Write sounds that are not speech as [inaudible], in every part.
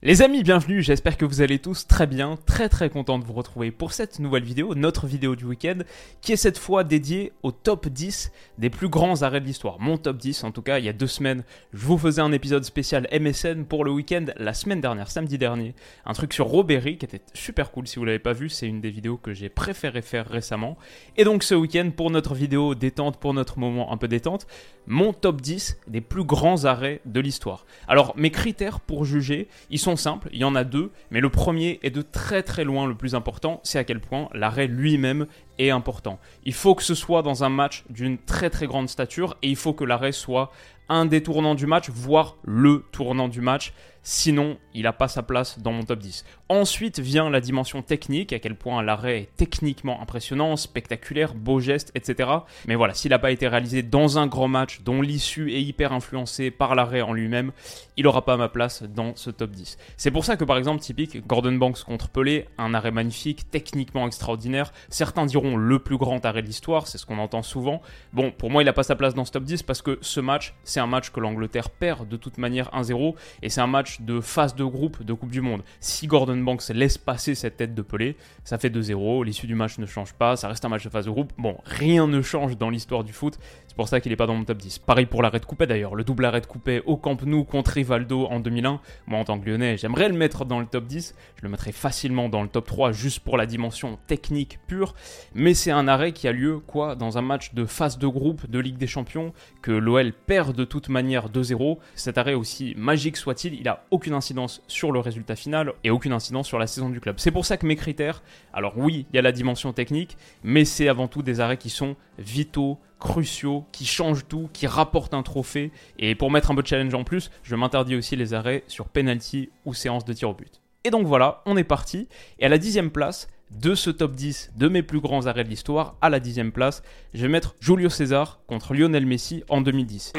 Les amis, bienvenue, j'espère que vous allez tous très bien, très très content de vous retrouver pour cette nouvelle vidéo, notre vidéo du week-end, qui est cette fois dédiée au top 10 des plus grands arrêts de l'histoire. Mon top 10, en tout cas, il y a deux semaines, je vous faisais un épisode spécial MSN pour le week-end, la semaine dernière, samedi dernier, un truc sur Robéry qui était super cool, si vous l'avez pas vu, c'est une des vidéos que j'ai préféré faire récemment. Et donc ce week-end, pour notre vidéo détente, pour notre moment un peu détente, mon top 10 des plus grands arrêts de l'histoire. Alors mes critères pour juger, ils sont simples, il y en a deux, mais le premier est de très très loin le plus important, c'est à quel point l'arrêt lui-même important. Il faut que ce soit dans un match d'une très très grande stature et il faut que l'arrêt soit un des tournants du match, voire le tournant du match. Sinon, il n'a pas sa place dans mon top 10. Ensuite vient la dimension technique, à quel point l'arrêt est techniquement impressionnant, spectaculaire, beau geste, etc. Mais voilà, s'il n'a pas été réalisé dans un grand match dont l'issue est hyper influencée par l'arrêt en lui-même, il n'aura pas ma place dans ce top 10. C'est pour ça que par exemple, typique, Gordon Banks contre Pelé, un arrêt magnifique, techniquement extraordinaire. Certains diront le plus grand arrêt de l'histoire, c'est ce qu'on entend souvent. Bon, pour moi, il n'a pas sa place dans ce top 10 parce que ce match, c'est un match que l'Angleterre perd de toute manière 1-0 et c'est un match de phase de groupe de Coupe du Monde. Si Gordon Banks laisse passer cette tête de Pelé, ça fait 2-0, l'issue du match ne change pas, ça reste un match de phase de groupe. Bon, rien ne change dans l'histoire du foot, c'est pour ça qu'il n'est pas dans mon top 10. Pareil pour l'arrêt de coupé d'ailleurs, le double arrêt de coupé au Camp Nou contre Rivaldo en 2001. Moi en tant que lyonnais, j'aimerais le mettre dans le top 10, je le mettrais facilement dans le top 3 juste pour la dimension technique pure, mais c'est un arrêt qui a lieu quoi dans un match de phase de groupe de Ligue des Champions que l'OL perd de toute manière 2-0. Cet arrêt aussi magique soit-il, il a aucune incidence sur le résultat final et aucune incidence sur la saison du club. C'est pour ça que mes critères, alors oui, il y a la dimension technique, mais c'est avant tout des arrêts qui sont vitaux, cruciaux, qui changent tout, qui rapportent un trophée. Et pour mettre un peu de challenge en plus, je m'interdis aussi les arrêts sur penalty ou séance de tir au but. Et donc voilà, on est parti. Et à la dixième place de ce top 10 de mes plus grands arrêts de l'histoire, à la dixième place, je vais mettre Julio César contre Lionel Messi en 2010.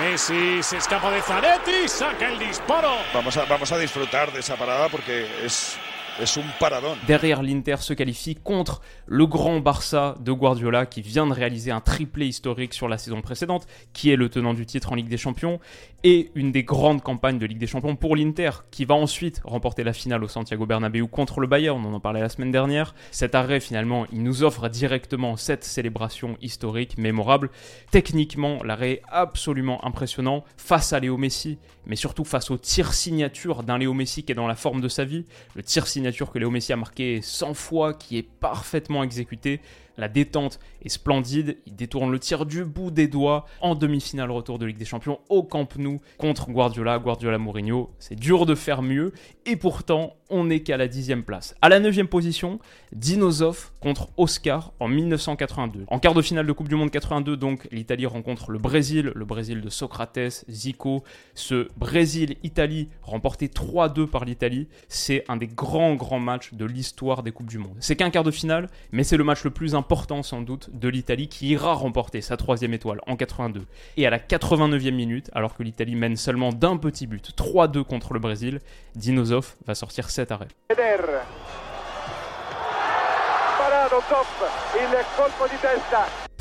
Messi se escapa de Zanetti, saca el disparo. Vamos a, vamos a disfrutar de esa parada porque es, es un paradón. Derrière, l'Inter se qualifie contre le grand Barça de Guardiola qui vient de réaliser un triplé historique sur la saison précédente, qui est le tenant du titre en Ligue des Champions, et une des grandes campagnes de Ligue des Champions pour l'Inter, qui va ensuite remporter la finale au Santiago Bernabéu contre le Bayern, on en parlait la semaine dernière. Cet arrêt, finalement, il nous offre directement cette célébration historique, mémorable. Techniquement, l'arrêt est absolument impressionnant face à Léo Messi, mais surtout face au tir signature d'un Léo Messi qui est dans la forme de sa vie. Le tir signature que Léo Messi a marqué 100 fois, qui est parfaitement exécuté. La détente est splendide. Il détourne le tir du bout des doigts en demi-finale retour de Ligue des Champions au Camp Nou contre Guardiola, Guardiola Mourinho. C'est dur de faire mieux et pourtant on n'est qu'à la dixième place. À la neuvième position, Dinosov contre Oscar en 1982. En quart de finale de Coupe du Monde 82, donc l'Italie rencontre le Brésil, le Brésil de Socrates, Zico. Ce Brésil-Italie remporté 3-2 par l'Italie, c'est un des grands grands matchs de l'histoire des Coupes du Monde. C'est qu'un quart de finale, mais c'est le match le plus important sans doute de l'Italie qui ira remporter sa troisième étoile en 82. Et à la 89e minute, alors que l'Italie mène seulement d'un petit but, 3-2 contre le Brésil, Dinosov va sortir cet arrêt.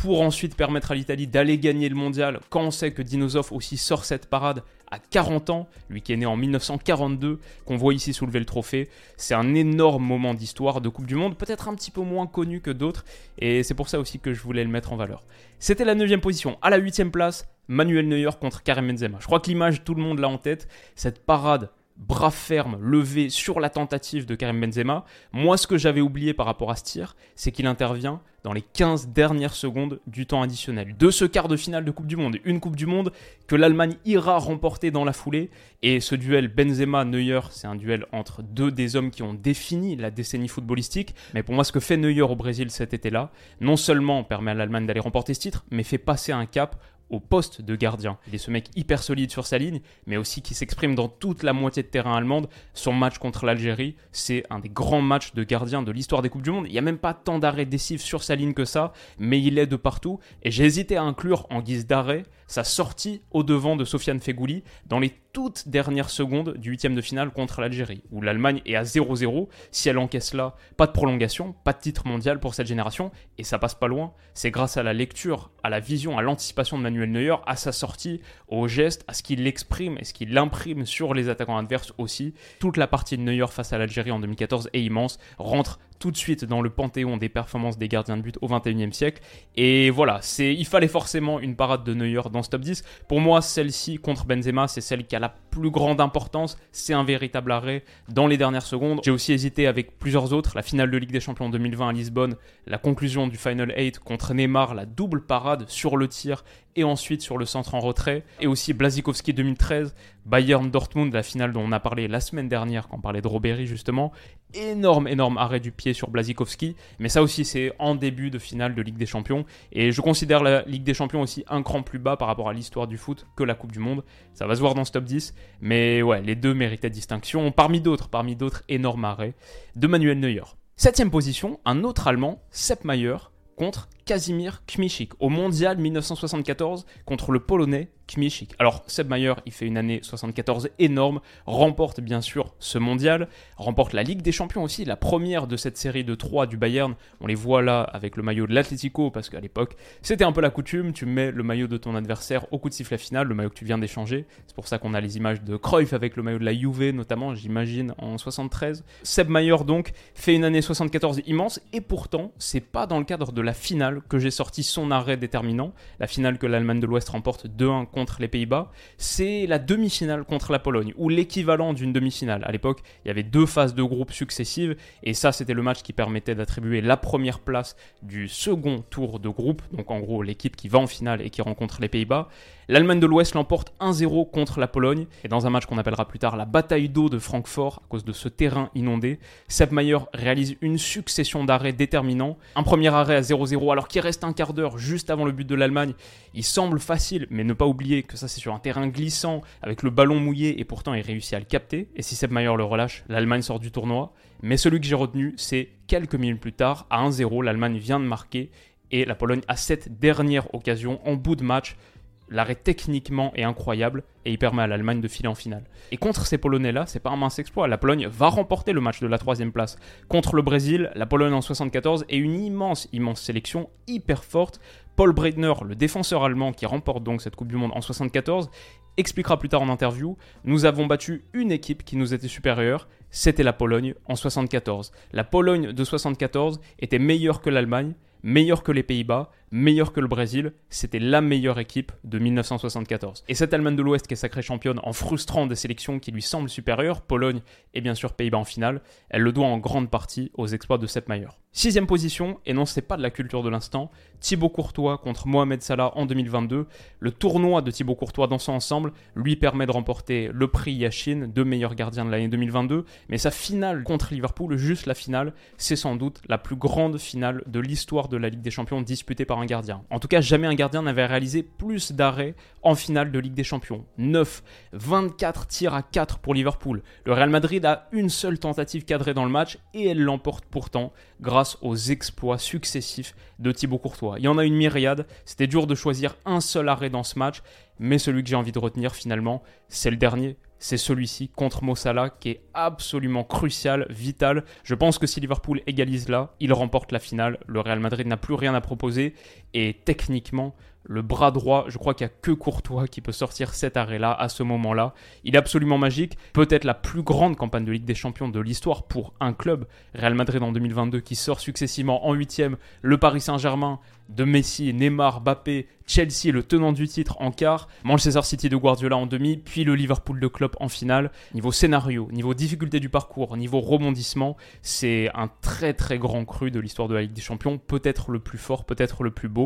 Pour ensuite permettre à l'Italie d'aller gagner le mondial quand on sait que Dinosov aussi sort cette parade à 40 ans, lui qui est né en 1942, qu'on voit ici soulever le trophée. C'est un énorme moment d'histoire de Coupe du Monde, peut-être un petit peu moins connu que d'autres, et c'est pour ça aussi que je voulais le mettre en valeur. C'était la 9 position. À la 8 place, Manuel Neuer contre Karim Benzema. Je crois que l'image, tout le monde l'a en tête. Cette parade bras ferme levé sur la tentative de Karim Benzema. Moi, ce que j'avais oublié par rapport à ce tir, c'est qu'il intervient dans les 15 dernières secondes du temps additionnel de ce quart de finale de Coupe du Monde. Une Coupe du Monde que l'Allemagne ira remporter dans la foulée. Et ce duel Benzema-Neuer, c'est un duel entre deux des hommes qui ont défini la décennie footballistique. Mais pour moi, ce que fait Neuer au Brésil cet été-là, non seulement permet à l'Allemagne d'aller remporter ce titre, mais fait passer un cap au poste de gardien. Il est ce mec hyper solide sur sa ligne, mais aussi qui s'exprime dans toute la moitié de terrain allemande. Son match contre l'Algérie, c'est un des grands matchs de gardien de l'histoire des Coupes du Monde. Il n'y a même pas tant d'arrêts décisifs sur sa ligne que ça, mais il est de partout. Et j'ai hésité à inclure en guise d'arrêt sa sortie au devant de Sofiane Fegouli dans les toutes dernières secondes du huitième de finale contre l'Algérie, où l'Allemagne est à 0-0. Si elle encaisse là, pas de prolongation, pas de titre mondial pour cette génération, et ça passe pas loin. C'est grâce à la lecture, à la vision, à l'anticipation de Manuel Neuer, à sa sortie, au geste, à ce qu'il exprime et ce qu'il imprime sur les attaquants adverses aussi. Toute la partie de Neuer face à l'Algérie en 2014 est immense, rentre tout de suite dans le panthéon des performances des gardiens de but au 21e siècle. Et voilà, c'est, il fallait forcément une parade de Neuer dans ce top 10. Pour moi, celle-ci contre Benzema, c'est celle qui a la plus grande importance. C'est un véritable arrêt dans les dernières secondes. J'ai aussi hésité avec plusieurs autres. La finale de Ligue des Champions 2020 à Lisbonne, la conclusion du Final 8 contre Neymar, la double parade sur le tir et ensuite sur le centre en retrait. Et aussi Blazikowski 2013, Bayern Dortmund, la finale dont on a parlé la semaine dernière quand on parlait de Robéry justement. Énorme, énorme arrêt du pied sur Blazikowski. Mais ça aussi, c'est en début de finale de Ligue des Champions. Et je considère la Ligue des Champions aussi un cran plus bas par rapport à l'histoire du foot que la Coupe du Monde. Ça va se voir dans ce top 10. Mais ouais, les deux méritaient distinction. Parmi d'autres, parmi d'autres énormes arrêts de Manuel Neuer. Septième position, un autre Allemand, Sepp Maier, contre Kazimir Kmichik au mondial 1974 contre le Polonais Alors Seb Mayer, il fait une année 74 énorme, remporte bien sûr ce mondial, remporte la Ligue des Champions aussi, la première de cette série de 3 du Bayern. On les voit là avec le maillot de l'Atlético parce qu'à l'époque, c'était un peu la coutume, tu mets le maillot de ton adversaire au coup de sifflet final, le maillot que tu viens d'échanger. C'est pour ça qu'on a les images de Cruyff avec le maillot de la Juve notamment, j'imagine en 73. Seb Mayer donc fait une année 74 immense et pourtant, c'est pas dans le cadre de la finale que j'ai sorti son arrêt déterminant, la finale que l'Allemagne de l'Ouest remporte 2-1 contre les Pays-Bas, c'est la demi-finale contre la Pologne, ou l'équivalent d'une demi-finale. À l'époque, il y avait deux phases de groupe successives, et ça, c'était le match qui permettait d'attribuer la première place du second tour de groupe, donc en gros l'équipe qui va en finale et qui rencontre les Pays-Bas. L'Allemagne de l'Ouest l'emporte 1-0 contre la Pologne, et dans un match qu'on appellera plus tard la bataille d'eau de Francfort, à cause de ce terrain inondé, Sepp Maier réalise une succession d'arrêts déterminants. Un premier arrêt à 0-0 alors qu'il reste un quart d'heure juste avant le but de l'Allemagne. Il semble facile, mais ne pas oublier que ça c'est sur un terrain glissant, avec le ballon mouillé, et pourtant il réussit à le capter. Et si Sepp Maier le relâche, l'Allemagne sort du tournoi. Mais celui que j'ai retenu, c'est quelques minutes plus tard, à 1-0, l'Allemagne vient de marquer, et la Pologne a cette dernière occasion en bout de match L'arrêt techniquement est incroyable et il permet à l'Allemagne de filer en finale. Et contre ces Polonais-là, c'est pas un mince exploit. La Pologne va remporter le match de la troisième place. Contre le Brésil, la Pologne en 74 est une immense, immense sélection, hyper forte. Paul Breitner, le défenseur allemand qui remporte donc cette Coupe du Monde en 74, expliquera plus tard en interview Nous avons battu une équipe qui nous était supérieure, c'était la Pologne en 74. La Pologne de 74 était meilleure que l'Allemagne, meilleure que les Pays-Bas, meilleur que le Brésil, c'était la meilleure équipe de 1974. Et cette Allemagne de l'Ouest qui est sacrée championne en frustrant des sélections qui lui semblent supérieures, Pologne et bien sûr Pays-Bas en finale, elle le doit en grande partie aux exploits de Sepp Maier. Sixième position, et non c'est pas de la culture de l'instant, Thibaut Courtois contre Mohamed Salah en 2022. Le tournoi de Thibaut Courtois dans son ensemble lui permet de remporter le prix Yashin, deux meilleurs gardiens de l'année 2022, mais sa finale contre Liverpool, juste la finale, c'est sans doute la plus grande finale de l'histoire de la Ligue des Champions disputée par gardien. En tout cas, jamais un gardien n'avait réalisé plus d'arrêts en finale de Ligue des Champions. 9, 24 tirs à 4 pour Liverpool. Le Real Madrid a une seule tentative cadrée dans le match et elle l'emporte pourtant grâce aux exploits successifs de Thibaut Courtois. Il y en a une myriade, c'était dur de choisir un seul arrêt dans ce match, mais celui que j'ai envie de retenir finalement, c'est le dernier, c'est celui-ci contre Mossala qui est absolument crucial, vital. Je pense que si Liverpool égalise là, il remporte la finale. Le Real Madrid n'a plus rien à proposer et techniquement, le bras droit, je crois qu'il n'y a que Courtois qui peut sortir cet arrêt-là à ce moment-là. Il est absolument magique, peut-être la plus grande campagne de Ligue des Champions de l'histoire pour un club. Real Madrid en 2022 qui sort successivement en huitième, le Paris Saint-Germain de Messi, Neymar, Mbappé, Chelsea le tenant du titre en quart, Manchester City de Guardiola en demi, puis le Liverpool de Klopp en finale. Niveau scénario, niveau difficulté du parcours, niveau rebondissement, c'est un très très grand cru de l'histoire de la Ligue des Champions, peut-être le plus fort, peut-être le plus beau.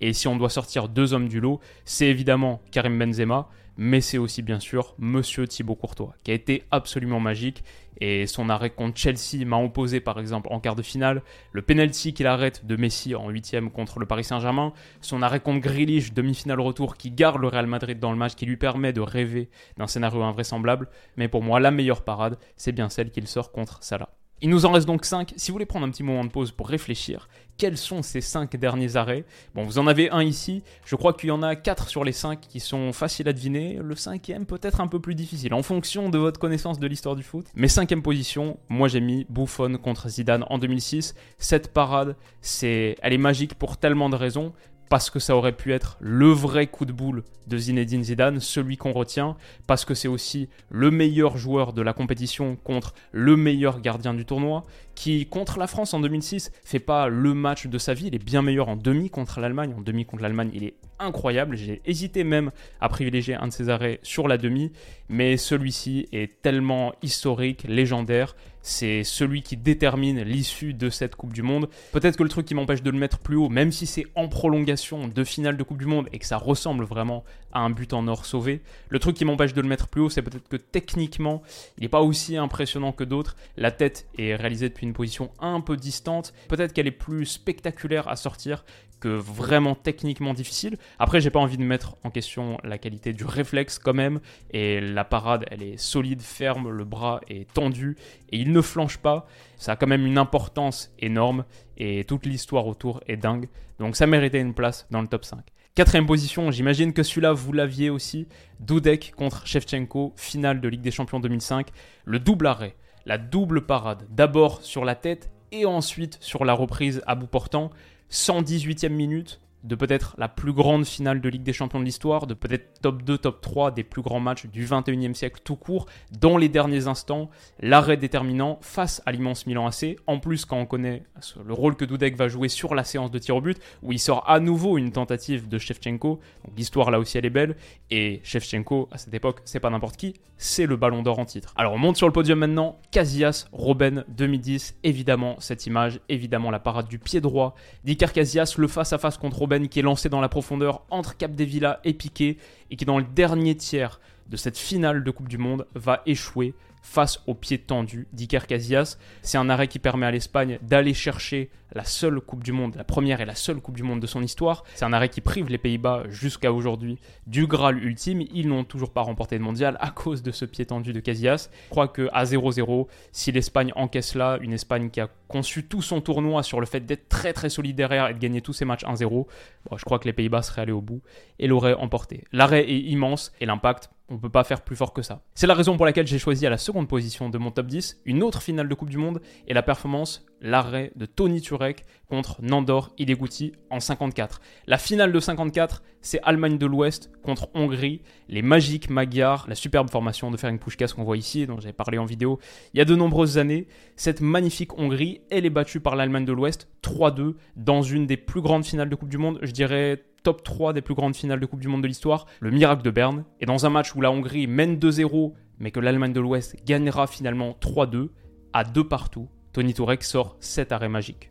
Et si on doit sortir deux hommes du lot, c'est évidemment Karim Benzema, mais c'est aussi bien sûr Monsieur Thibaut Courtois, qui a été absolument magique. Et son arrêt contre Chelsea m'a opposé par exemple en quart de finale, le penalty qu'il arrête de Messi en huitième contre le Paris Saint-Germain, son arrêt contre Grealish, demi-finale retour, qui garde le Real Madrid dans le match, qui lui permet de rêver d'un scénario invraisemblable. Mais pour moi, la meilleure parade, c'est bien celle qu'il sort contre Salah. Il nous en reste donc 5. Si vous voulez prendre un petit moment de pause pour réfléchir, quels sont ces 5 derniers arrêts? Bon, vous en avez un ici. Je crois qu'il y en a 4 sur les 5 qui sont faciles à deviner. Le cinquième peut-être un peu plus difficile en fonction de votre connaissance de l'histoire du foot. Mais cinquième position, moi j'ai mis Buffon contre Zidane en 2006. Cette parade, c'est, elle est magique pour tellement de raisons parce que ça aurait pu être le vrai coup de boule de Zinedine Zidane, celui qu'on retient, parce que c'est aussi le meilleur joueur de la compétition contre le meilleur gardien du tournoi, qui contre la France en 2006 fait pas le match de sa vie, il est bien meilleur en demi contre l'Allemagne, en demi contre l'Allemagne il est incroyable, j'ai hésité même à privilégier un de ses arrêts sur la demi, mais celui-ci est tellement historique, légendaire, c'est celui qui détermine l'issue de cette Coupe du Monde. Peut-être que le truc qui m'empêche de le mettre plus haut, même si c'est en prolongation de finale de Coupe du Monde et que ça ressemble vraiment à un but en or sauvé, le truc qui m'empêche de le mettre plus haut, c'est peut-être que techniquement, il n'est pas aussi impressionnant que d'autres. La tête est réalisée depuis une position un peu distante. Peut-être qu'elle est plus spectaculaire à sortir que vraiment techniquement difficile. Après, j'ai pas envie de mettre en question la qualité du réflexe quand même. Et la parade, elle est solide, ferme, le bras est tendu et il ne flanche pas. Ça a quand même une importance énorme et toute l'histoire autour est dingue. Donc ça méritait une place dans le top 5. Quatrième position, j'imagine que celui-là vous l'aviez aussi. Dudek contre Shevchenko, finale de Ligue des Champions 2005. Le double arrêt, la double parade. D'abord sur la tête et ensuite sur la reprise à bout portant. 118e minute de peut-être la plus grande finale de Ligue des Champions de l'histoire, de peut-être top 2, top 3 des plus grands matchs du 21e siècle tout court, dans les derniers instants, l'arrêt déterminant face à l'immense Milan AC. En plus, quand on connaît le rôle que Dudek va jouer sur la séance de tir au but, où il sort à nouveau une tentative de Shevchenko, l'histoire là aussi elle est belle, et Shevchenko, à cette époque, c'est pas n'importe qui, c'est le ballon d'or en titre. Alors on monte sur le podium maintenant, Casillas, Robben 2010, évidemment cette image, évidemment la parade du pied droit d'Iker Casillas, le face-à-face contre Robben qui est lancé dans la profondeur entre Capdevila et Piqué et qui dans le dernier tiers de cette finale de Coupe du Monde va échouer face au pied tendu d'Iker Casillas. C'est un arrêt qui permet à l'Espagne d'aller chercher la seule Coupe du Monde, la première et la seule Coupe du Monde de son histoire. C'est un arrêt qui prive les Pays-Bas jusqu'à aujourd'hui du Graal ultime. Ils n'ont toujours pas remporté de mondial à cause de ce pied tendu de Casillas. Je crois que à 0-0, si l'Espagne encaisse là, une Espagne qui a conçu tout son tournoi sur le fait d'être très très solide derrière et de gagner tous ses matchs 1-0, je crois que les Pays-Bas seraient allés au bout et l'auraient emporté. L'arrêt est immense et l'impact on ne peut pas faire plus fort que ça. C'est la raison pour laquelle j'ai choisi à la seconde position de mon top 10 une autre finale de Coupe du Monde et la performance, l'arrêt de Tony Turek contre Nandor Ideguti en 54. La finale de 54, c'est Allemagne de l'Ouest contre Hongrie, les magiques Magyars, la superbe formation de Ferenc Puskás qu'on voit ici, dont j'ai parlé en vidéo il y a de nombreuses années. Cette magnifique Hongrie, elle est battue par l'Allemagne de l'Ouest 3-2 dans une des plus grandes finales de Coupe du Monde, je dirais top 3 des plus grandes finales de Coupe du Monde de l'histoire, le miracle de Berne. Et dans un match où la Hongrie mène 2-0, mais que l'Allemagne de l'Ouest gagnera finalement 3-2, à deux partout, Tony Turek sort 7 arrêts magiques.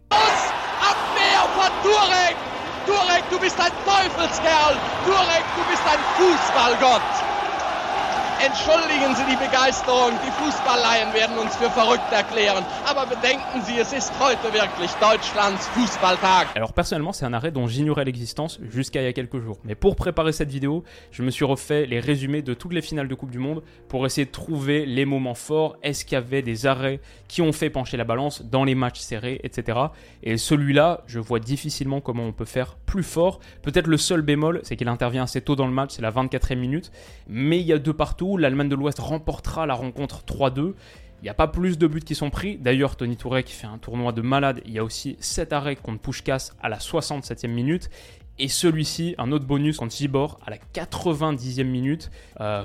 Alors personnellement, c'est un arrêt dont j'ignorais l'existence jusqu'à il y a quelques jours. Mais pour préparer cette vidéo, je me suis refait les résumés de toutes les finales de Coupe du Monde pour essayer de trouver les moments forts. Est-ce qu'il y avait des arrêts qui ont fait pencher la balance dans les matchs serrés, etc. Et celui-là, je vois difficilement comment on peut faire plus fort. Peut-être le seul bémol, c'est qu'il intervient assez tôt dans le match, c'est la 24e minute. Mais il y a deux partout l'Allemagne de l'Ouest remportera la rencontre 3-2. Il n'y a pas plus de buts qui sont pris. D'ailleurs, Tony Touré qui fait un tournoi de malade. Il y a aussi 7 arrêts contre Pushkas à la 67e minute. Et celui-ci, un autre bonus contre Gibor à la 90e minute. Euh,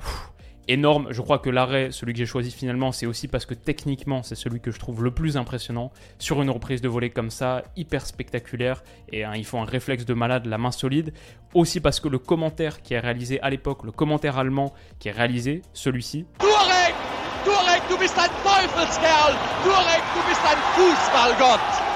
énorme. Je crois que l'arrêt, celui que j'ai choisi finalement, c'est aussi parce que techniquement, c'est celui que je trouve le plus impressionnant. Sur une reprise de volée comme ça, hyper spectaculaire, et hein, il faut un réflexe de malade, la main solide. Aussi parce que le commentaire qui est réalisé à l'époque, le commentaire allemand qui est réalisé, celui-ci. Bist bist.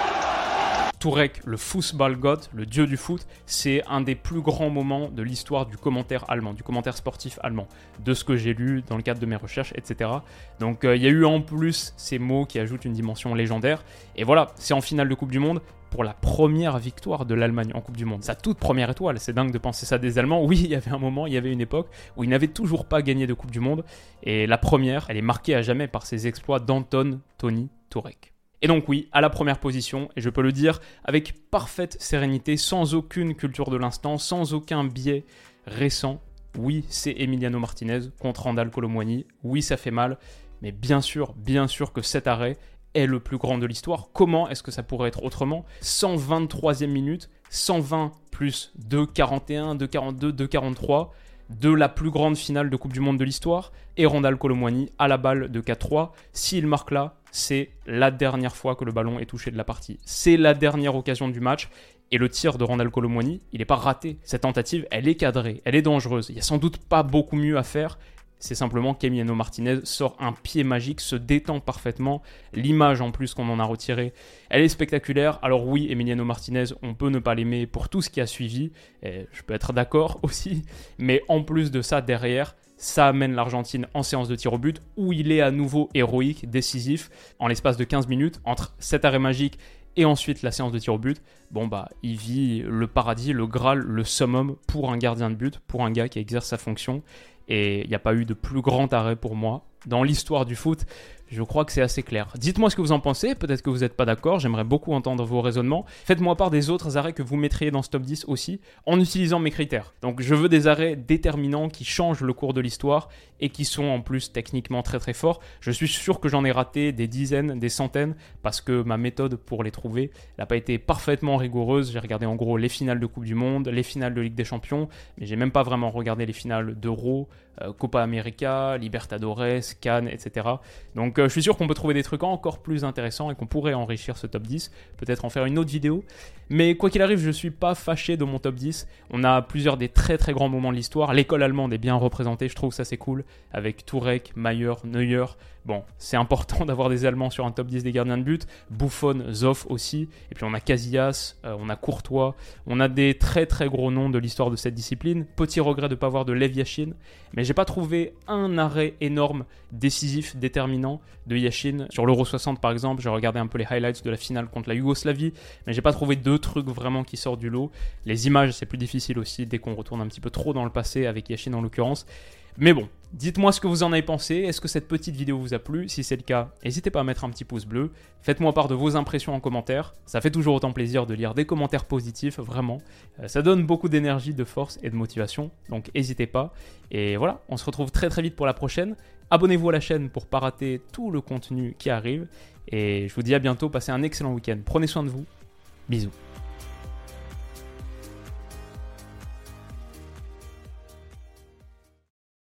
Tourek, le Fußballgott, le dieu du foot, c'est un des plus grands moments de l'histoire du commentaire allemand, du commentaire sportif allemand, de ce que j'ai lu dans le cadre de mes recherches, etc. Donc euh, il y a eu en plus ces mots qui ajoutent une dimension légendaire. Et voilà, c'est en finale de Coupe du Monde pour la première victoire de l'Allemagne en Coupe du Monde. Sa toute première étoile, c'est dingue de penser ça des Allemands. Oui, il y avait un moment, il y avait une époque où ils n'avaient toujours pas gagné de Coupe du Monde. Et la première, elle est marquée à jamais par ses exploits d'Anton Tony Tourek. Et donc oui, à la première position, et je peux le dire avec parfaite sérénité, sans aucune culture de l'instant, sans aucun biais récent, oui, c'est Emiliano Martinez contre Randall Colomwani, oui, ça fait mal, mais bien sûr, bien sûr que cet arrêt est le plus grand de l'histoire. Comment est-ce que ça pourrait être autrement? 123e minute, 120 plus 2,41, 2,42, 2,43 de la plus grande finale de Coupe du Monde de l'histoire, et Randall Colomwani à la balle de 4-3. S'il marque là, c'est la dernière fois que le ballon est touché de la partie. C'est la dernière occasion du match. Et le tir de Randall Colomwani, il n'est pas raté. Cette tentative, elle est cadrée, elle est dangereuse. Il n'y a sans doute pas beaucoup mieux à faire. C'est simplement qu'Emiliano Martinez sort un pied magique, se détend parfaitement. L'image en plus qu'on en a retirée, elle est spectaculaire. Alors oui, Emiliano Martinez, on peut ne pas l'aimer pour tout ce qui a suivi. Je peux être d'accord [laughs] aussi. Mais en plus de ça, derrière, ça amène l'Argentine en séance de tir au but où il est à nouveau héroïque, décisif, en l'espace de 15 minutes, entre cet arrêt magique et ensuite la séance de tir au but. Bon bah, il vit le paradis, le Graal, le summum pour un gardien de but, pour un gars qui exerce sa fonction. Et il n'y a pas eu de plus grand arrêt pour moi dans l'histoire du foot. Je crois que c'est assez clair. Dites-moi ce que vous en pensez, peut-être que vous n'êtes pas d'accord, j'aimerais beaucoup entendre vos raisonnements. Faites-moi part des autres arrêts que vous mettriez dans ce top 10 aussi, en utilisant mes critères. Donc je veux des arrêts déterminants qui changent le cours de l'histoire et qui sont en plus techniquement très très forts. Je suis sûr que j'en ai raté des dizaines, des centaines, parce que ma méthode pour les trouver n'a pas été parfaitement rigoureuse. J'ai regardé en gros les finales de Coupe du Monde, les finales de Ligue des Champions, mais j'ai même pas vraiment regardé les finales d'Euro, Copa América, Libertadores, Cannes, etc. Donc euh, je suis sûr qu'on peut trouver des trucs encore plus intéressants et qu'on pourrait enrichir ce top 10, peut-être en faire une autre vidéo. Mais quoi qu'il arrive, je suis pas fâché de mon top 10. On a plusieurs des très très grands moments de l'histoire. L'école allemande est bien représentée, je trouve ça c'est cool, avec Tourek, Mayer, Neuer. Bon, c'est important [laughs] d'avoir des Allemands sur un top 10 des gardiens de but. Buffon, Zoff aussi. Et puis on a Casillas, euh, on a Courtois. On a des très très gros noms de l'histoire de cette discipline. Petit regret de ne pas avoir de Lev Yashin. Mais j'ai pas trouvé un arrêt énorme, décisif, déterminant de Yashin. Sur l'Euro 60 par exemple, j'ai regardé un peu les highlights de la finale contre la Yougoslavie. Mais j'ai pas trouvé deux trucs vraiment qui sortent du lot. Les images, c'est plus difficile aussi dès qu'on retourne un petit peu trop dans le passé, avec Yashin en l'occurrence. Mais bon, dites-moi ce que vous en avez pensé. Est-ce que cette petite vidéo vous a plu? Si c'est le cas, n'hésitez pas à mettre un petit pouce bleu. Faites-moi part de vos impressions en commentaire. Ça fait toujours autant plaisir de lire des commentaires positifs, vraiment. Euh, ça donne beaucoup d'énergie, de force et de motivation. Donc n'hésitez pas. Et voilà, on se retrouve très très vite pour la prochaine. Abonnez-vous à la chaîne pour pas rater tout le contenu qui arrive. Et je vous dis à bientôt, passez un excellent week-end. Prenez soin de vous. Bisous.